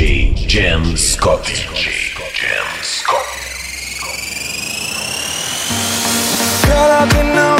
DJ Jam Scott. DJ Scott. Girl, I've been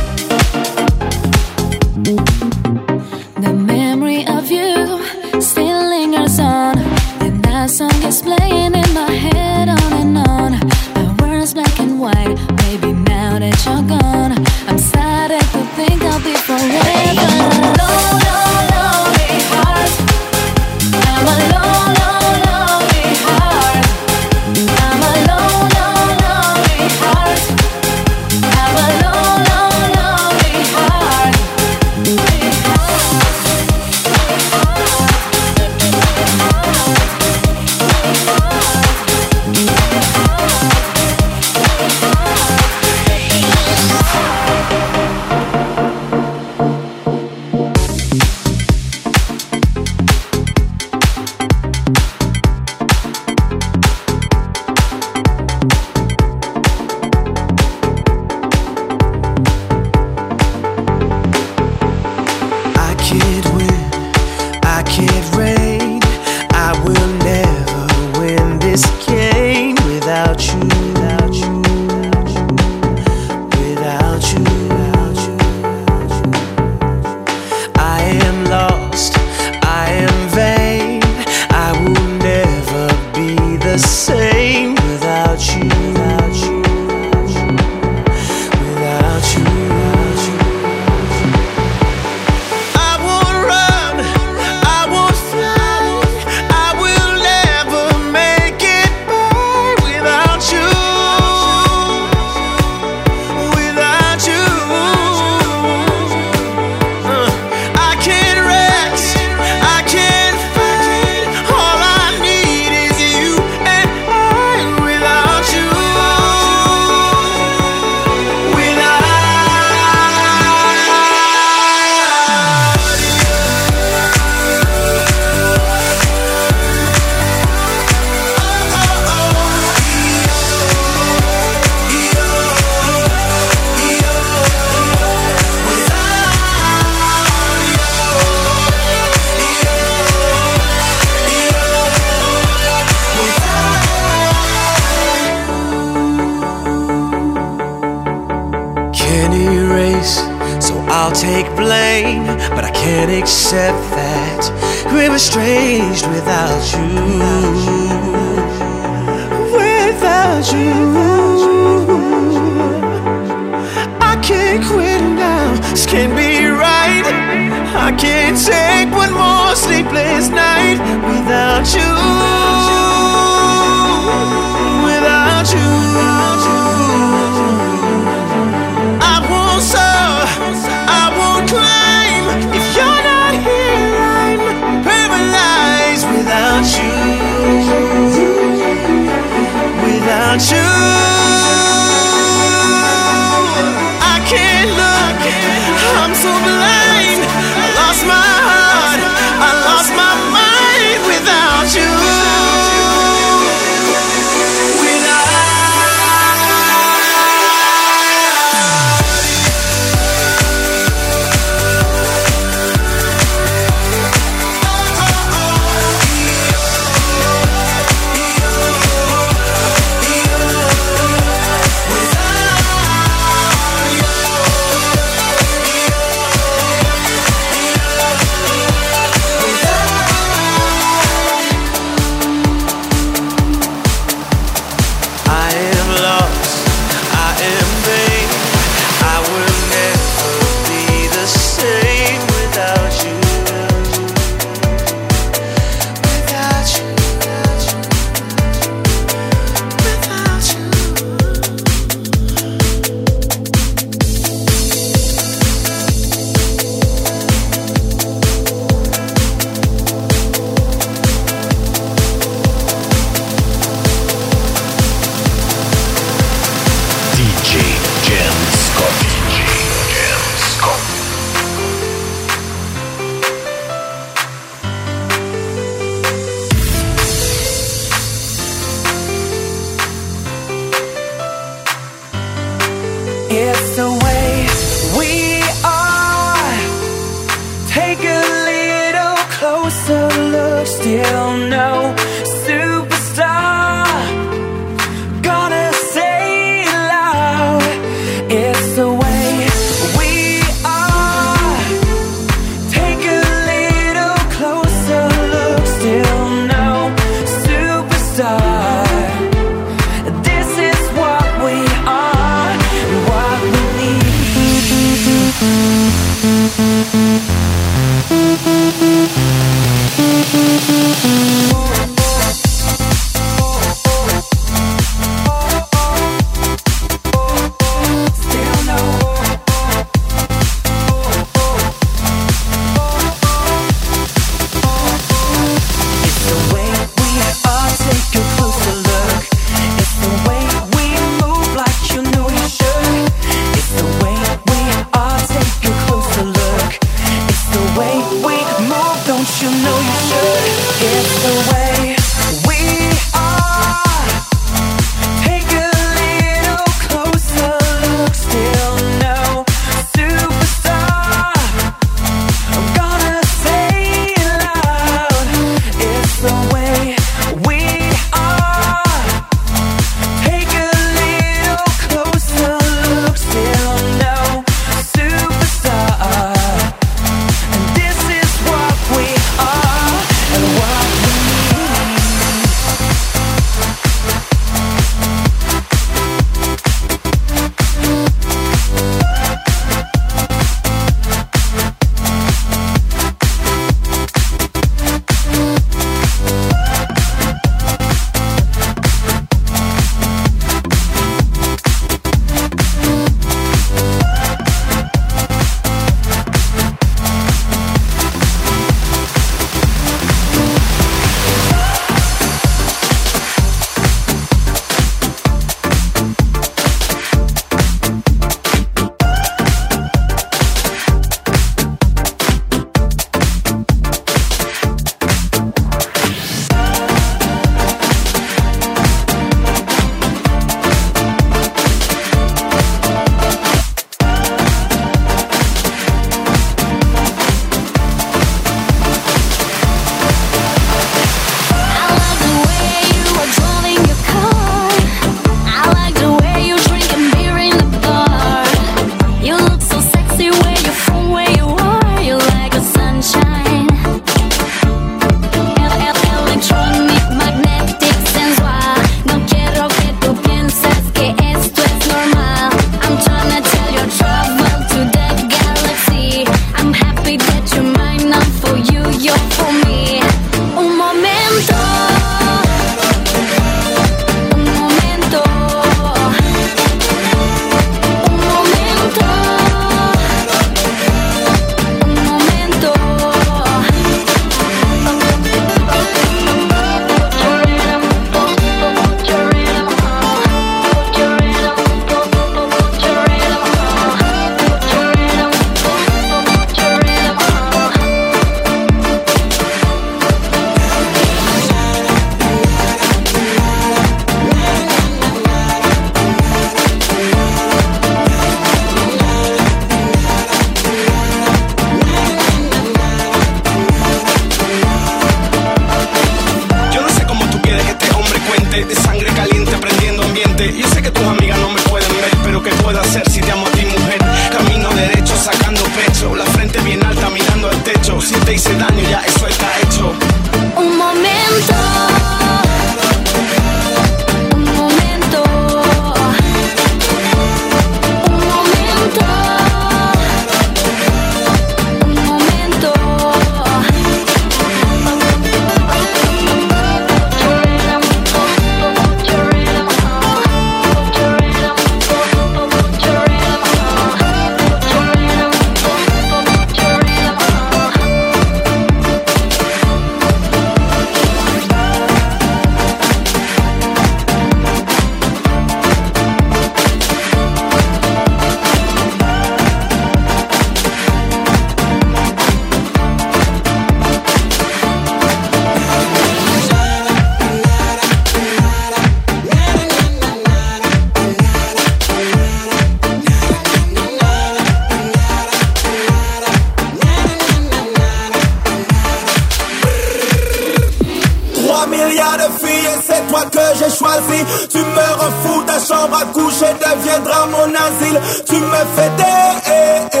ma couche deviendra mon asile. Tu me fais des. Eh, eh.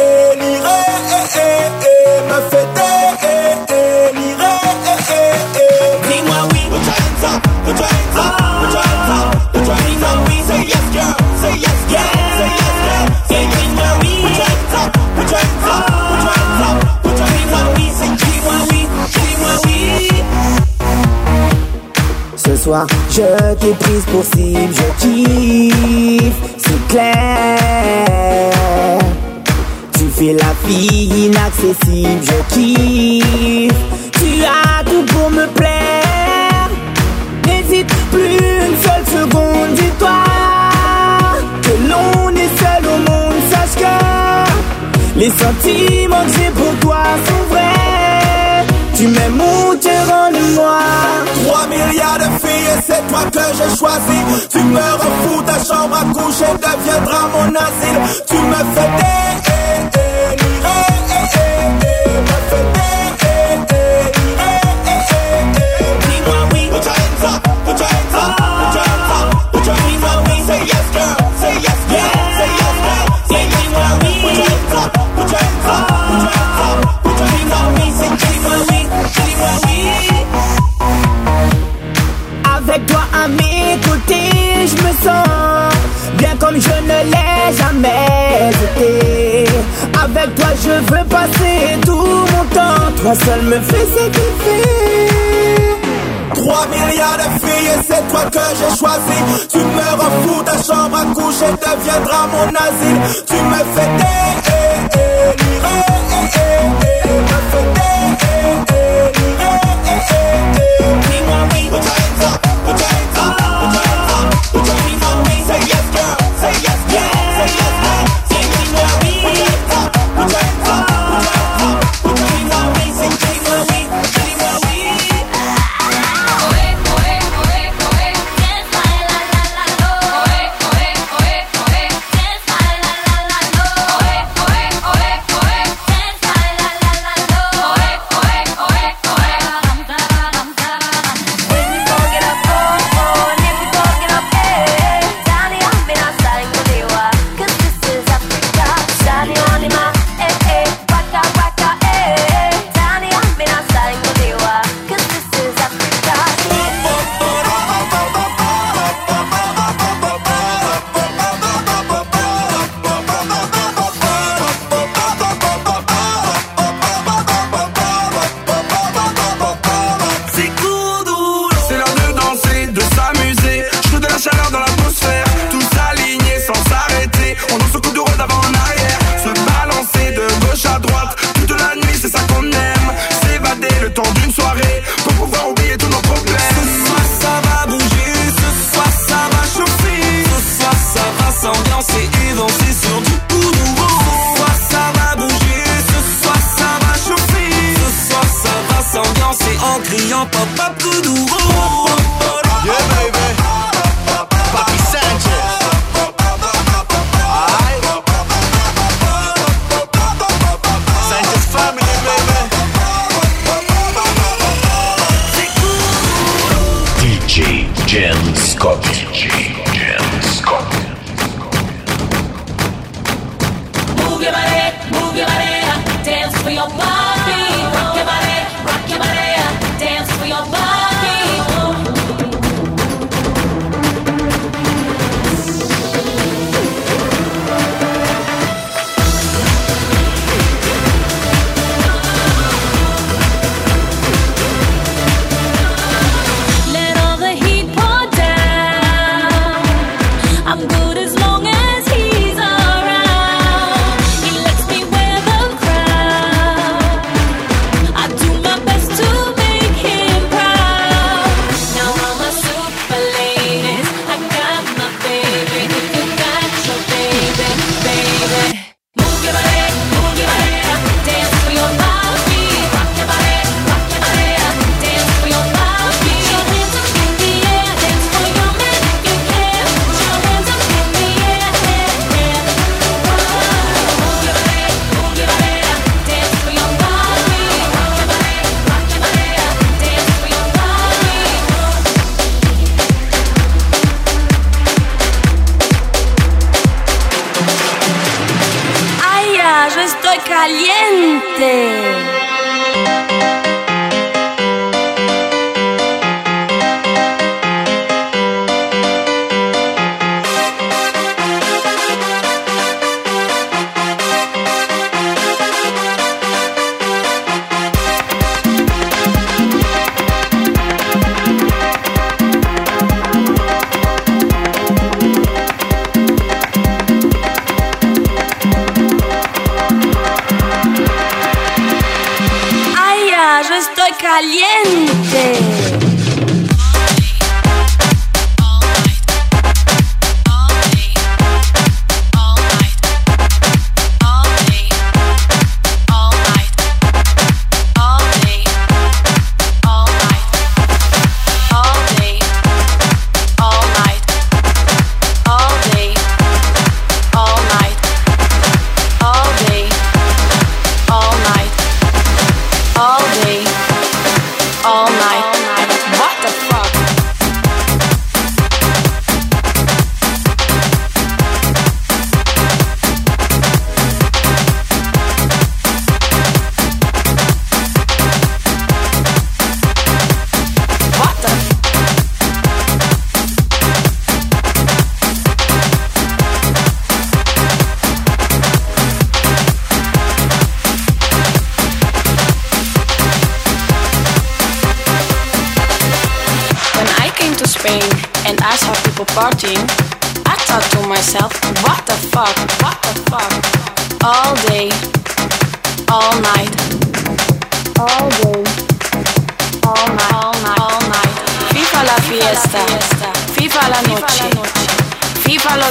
Je t'ai prise pour cible, je kiffe, c'est clair. Tu fais la fille inaccessible, je kiffe. Tu as tout pour me plaire. N'hésite plus une seule seconde, dis-toi que l'on est seul au monde. Sache que les sentiments que j'ai pour toi sont vrais. Tu m'aimes ou tu rends moi 3 milliards de c'est toi que j'ai choisi. Tu me refous ta chambre à coucher, deviendra mon asile. Tu me fais des Moi seul me fais cette fille 3 milliards de filles et c'est toi que j'ai choisi. Tu me refous ta chambre à coucher deviendra mon asile. Tu me fais des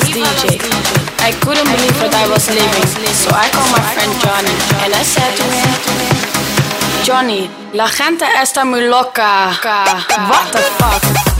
DJ. I couldn't believe what I was living, so I called my friend Johnny and I said to him, Johnny, la gente está muy loca. What the fuck?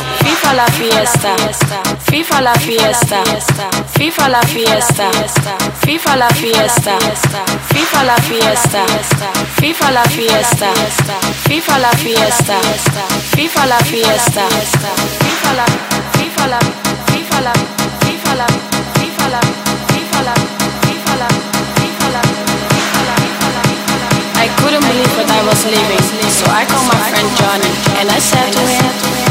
FIFA la fiesta, FIFA la fiesta, FIFA la fiesta, FIFA la fiesta, FIFA la fiesta, FIFA la fiesta, FIFA la fiesta, FIFA la fiesta, FIFA la, FIFA la, FIFA la, FIFA la, FIFA la, FIFA la, FIFA la, FIFA la, I couldn't believe what I was living, so I called my friend Johnny and I said to him.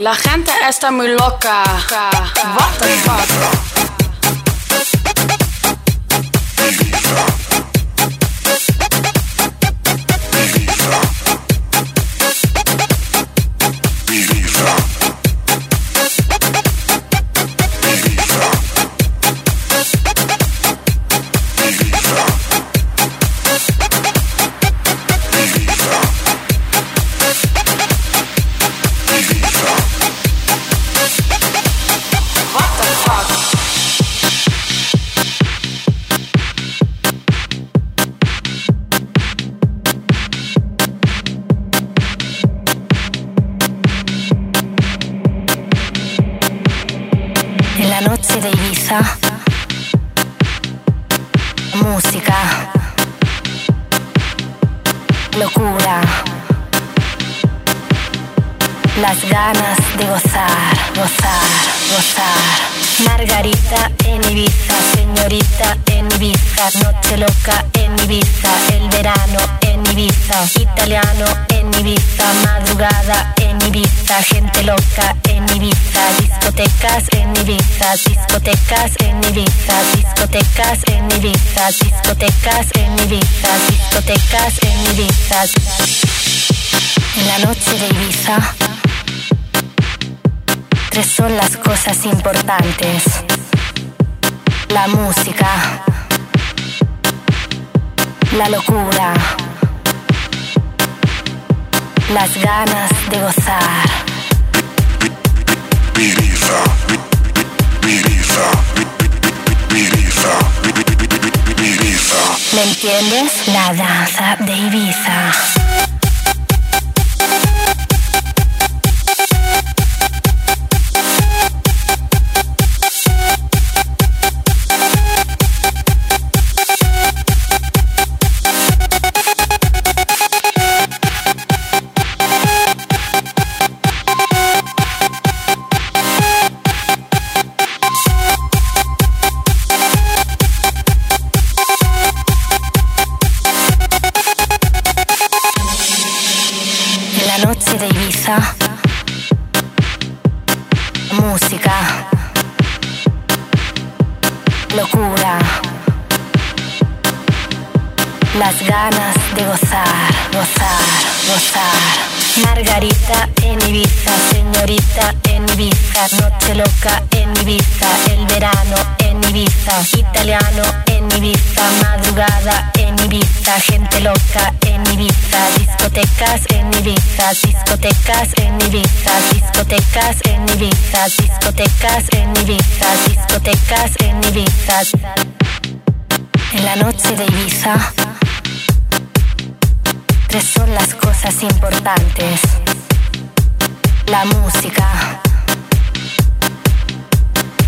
La gente está muy loca. Gozar, gozar, gozar. Margarita en Ibiza, señorita en Ibiza, noche loca en Ibiza, el verano en Ibiza, italiano en Ibiza, madrugada en Ibiza, gente loca en Ibiza, discotecas en Ibiza, discotecas en Ibiza, discotecas en Ibiza, discotecas en Ibiza, discotecas en Ibiza. En la noche de Ibiza tres son las cosas importantes. La música, la locura, las ganas de gozar. ¿Me entiendes? La danza de Ibiza. Margarita en Ibiza, señorita en Ibiza, noche loca en Ibiza, el verano en Ibiza, italiano en Ibiza, madrugada en Ibiza, gente loca en Ibiza, discotecas en Ibiza, discotecas en Ibiza, discotecas en Ibiza, discotecas en Ibiza, discotecas en Ibiza. En la noche de Ibiza, son las cosas importantes. La música,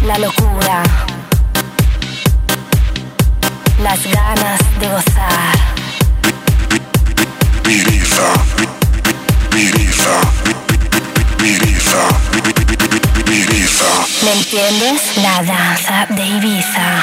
la locura, las ganas de gozar. Ibiza, Ibiza, Ibiza. ¿Me entiendes? La danza de Ibiza.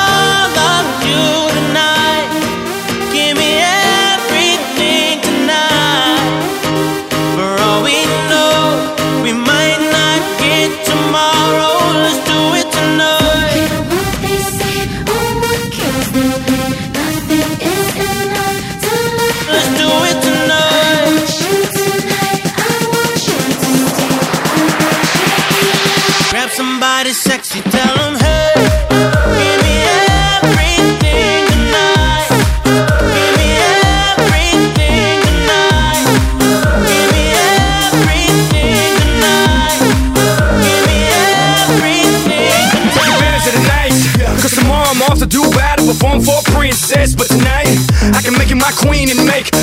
somebody sexy, tell them, hey, give me everything tonight. Give me everything tonight. Give me everything tonight. Give me everything of the tomorrow I'm off to do battle, perform for a princess. But tonight, I can make you my queen and make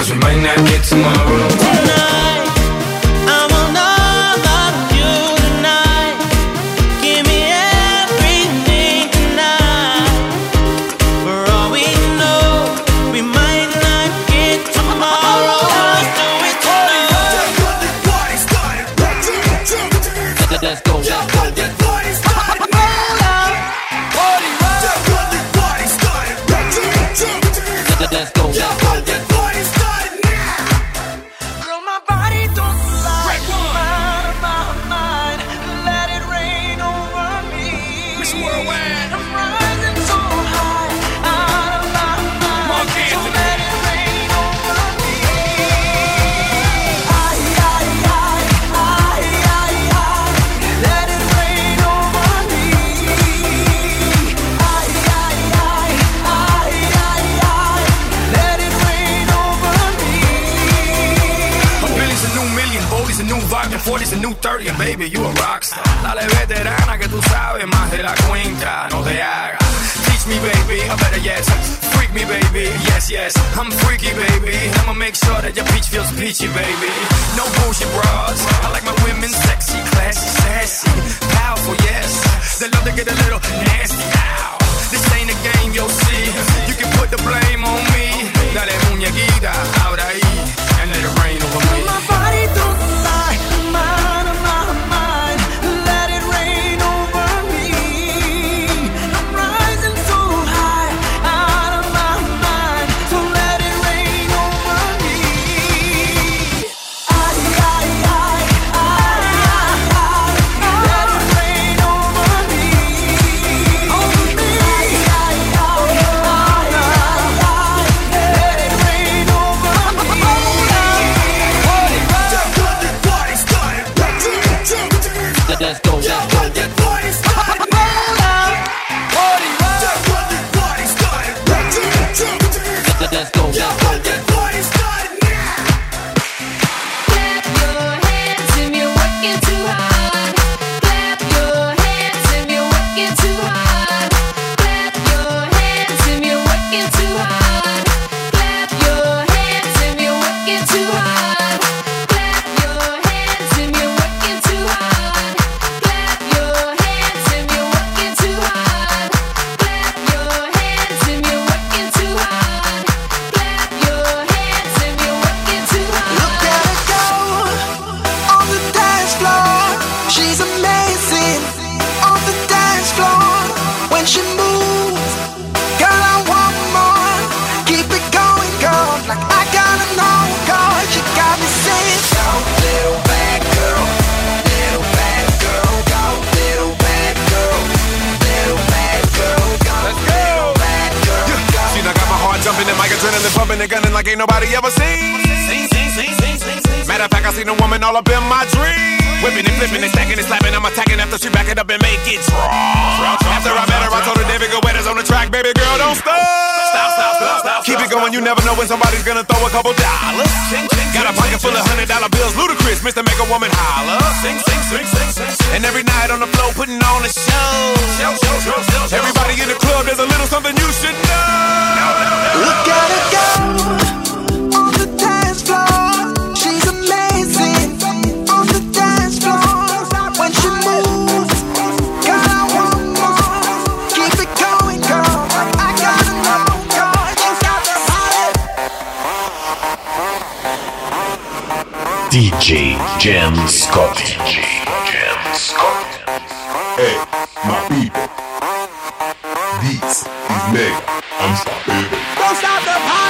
Cause we might not get tomorrow. tonight. 40's a new 30, baby, you a rockstar. Dale veterana que tú sabes más de la cuenta, no te hagas. Teach me, baby, or better yes, freak me, baby, yes, yes. I'm freaky, baby. I'ma make sure that your peach feels peachy, baby. No bullshit bras. I like my women sexy, classy, sassy, powerful, yes. They love to get a little nasty. Ow. This ain't a game, you'll see. You can put the blame on me. Dale muñequita, ahora ahí, and let it rain over me. Like ain't nobody ever seen. Matter of fact, I seen a woman all up in my dream. Whipping and flipping and stacking and slapping. I'm attacking after she back it up and make it drop. After I met her, I told her David Guetta's on the track. Baby girl, don't stop. Stop, stop, stop, stop. Keep it going, you never know when somebody's gonna throw a couple dollars. Got a pocket full of hundred dollar bills, Ludacris, Mr. Make a Woman holler. Sing, sing, sing, sing, sing. And every night on the floor, putting on a show. Everybody in the club, there's a little something you should know. Look at her go on the dance floor. DJ Jam Scott. DJ Jam Scott. Hey, my people. This is mega unstoppable. Don't stop the party.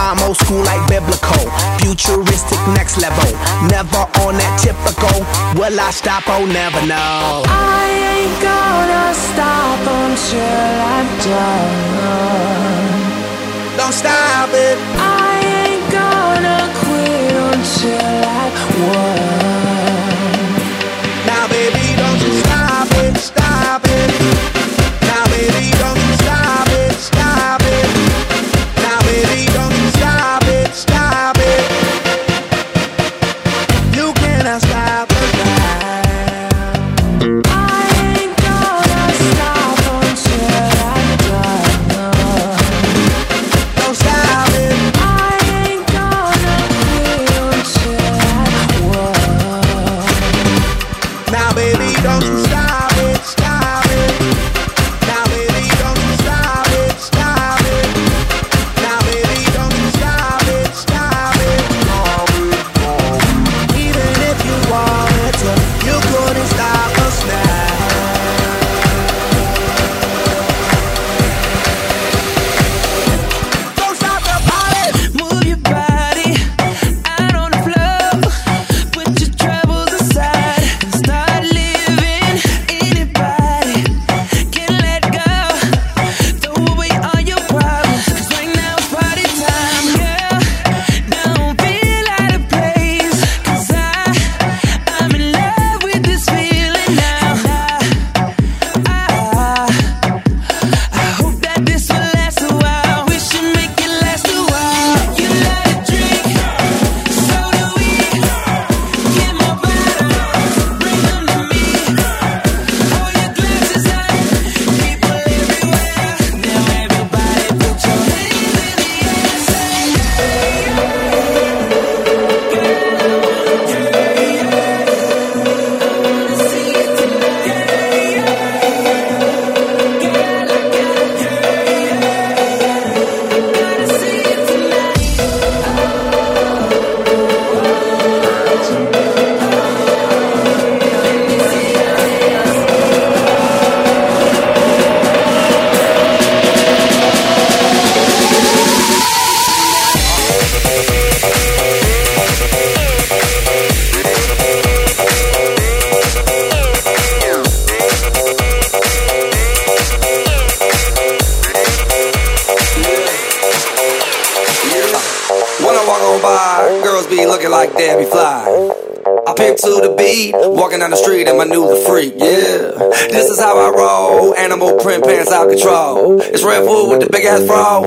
I'm old school like biblical, futuristic next level. Never on that typical. Will I stop? Oh, never know. I ain't gonna stop until I'm done. Don't stop it. I ain't gonna quit until I won.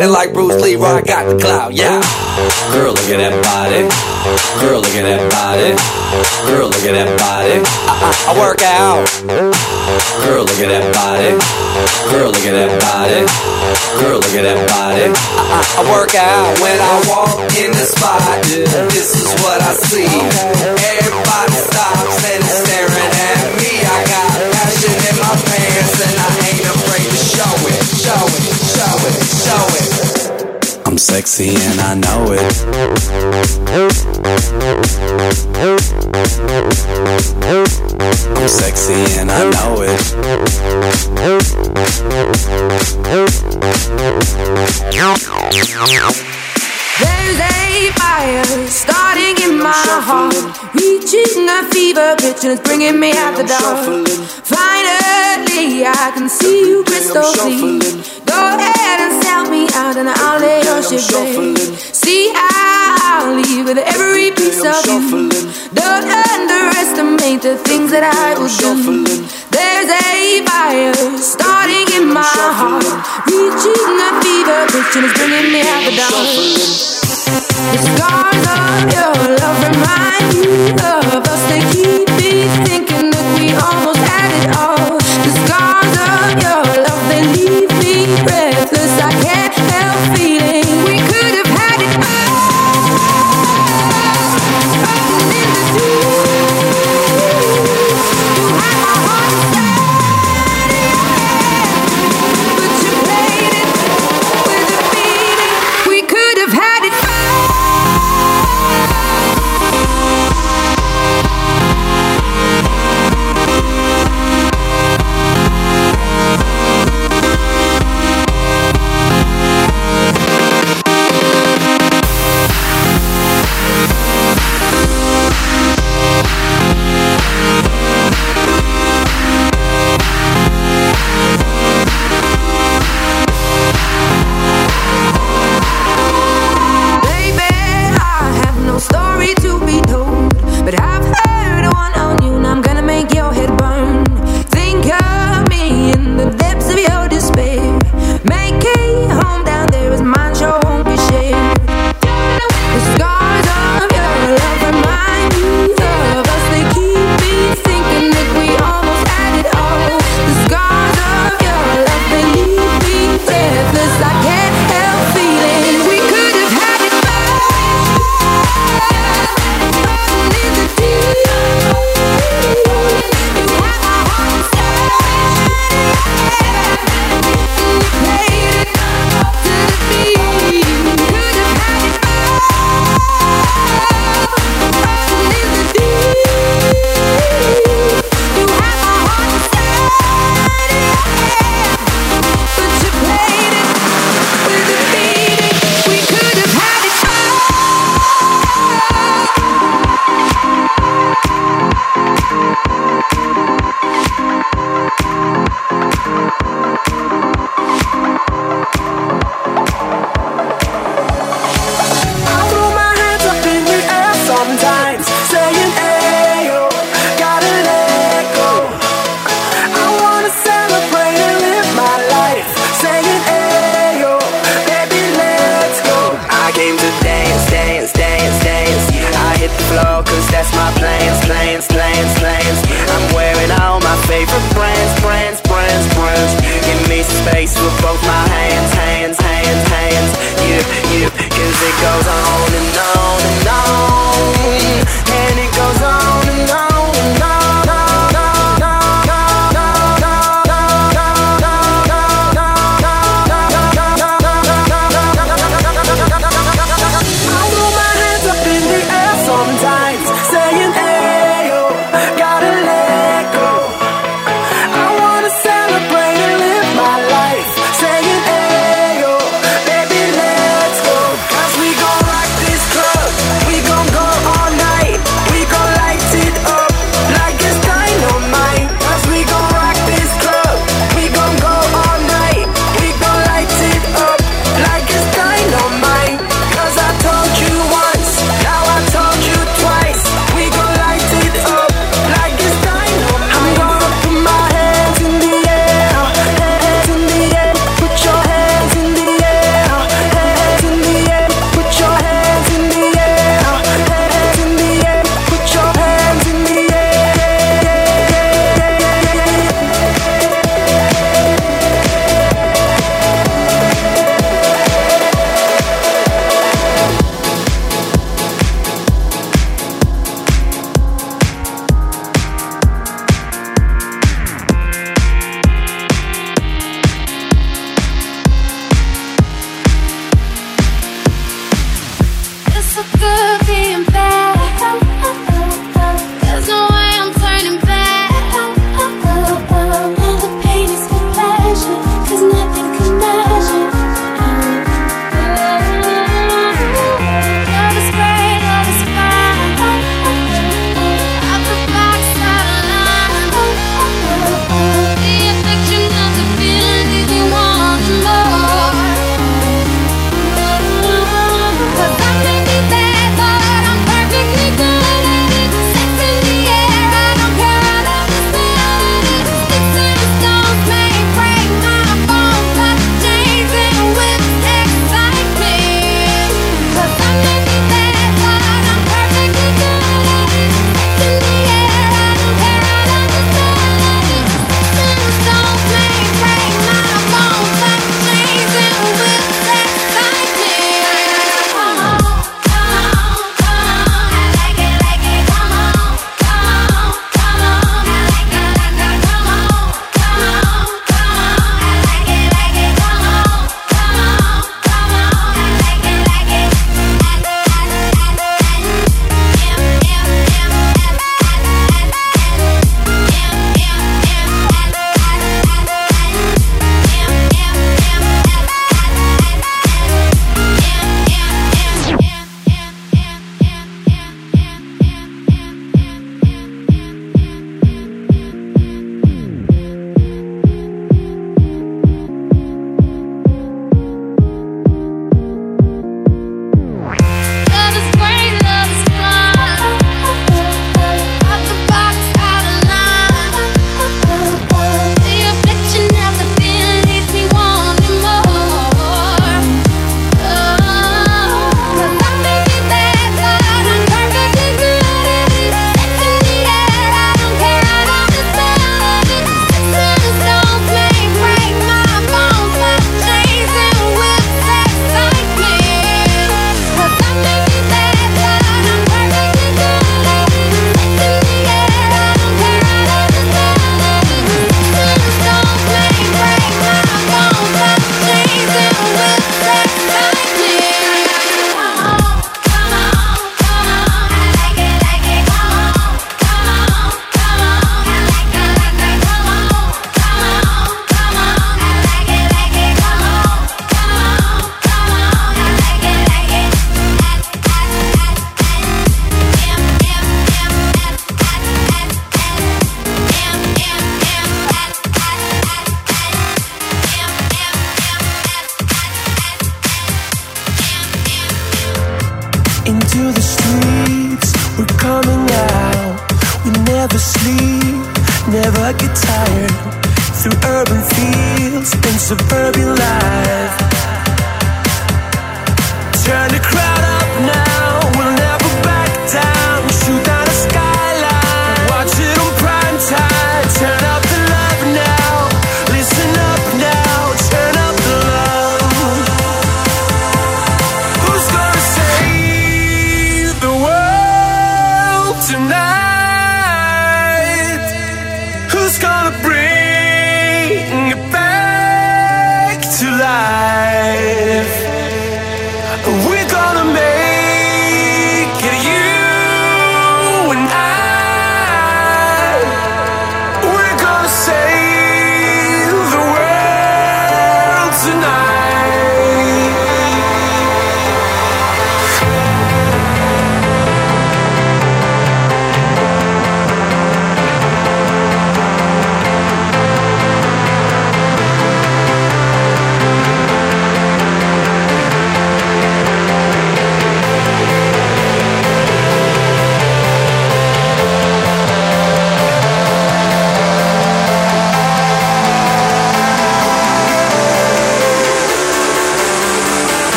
And like Bruce Lee, I got the clout, yeah. Girl, look at that body. Girl, look at that body. Girl, look at that body. I, I, I work out. Girl, look at that body. Girl, look at that body. Girl, look at that body. I, I, I work out when I walk in the spot. This is what I see. Everybody stops and is staring at me. I got passion in my pants and I ain't afraid to show it, I'm sexy and I know it. I'm sexy and I know it. There's a fire starting in my heart, reaching a fever pitch and it's bringing me out the dark. Finally, I can see you crystal clear. Go ahead and sell me out, and I'll lay your shit bare. See, I'll leave with every piece of you. Don't underestimate the things that I will do. There's a fire starting in my heart, reaching a fever pitch and it's bringing me out the dark. The scars of your love remind me of us. They keep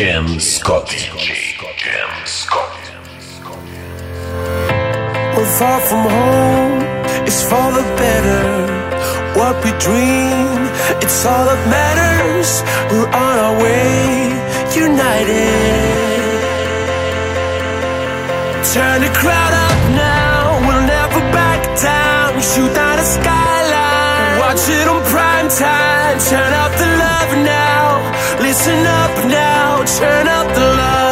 Jam Scott. Scott. We're far from home, it's for the better. What we dream, it's all that matters. We're on our way, united. Turn the crowd up now, we'll never back down. Shoot down a skyline, watch it on prime time. Turn up the turn up the light.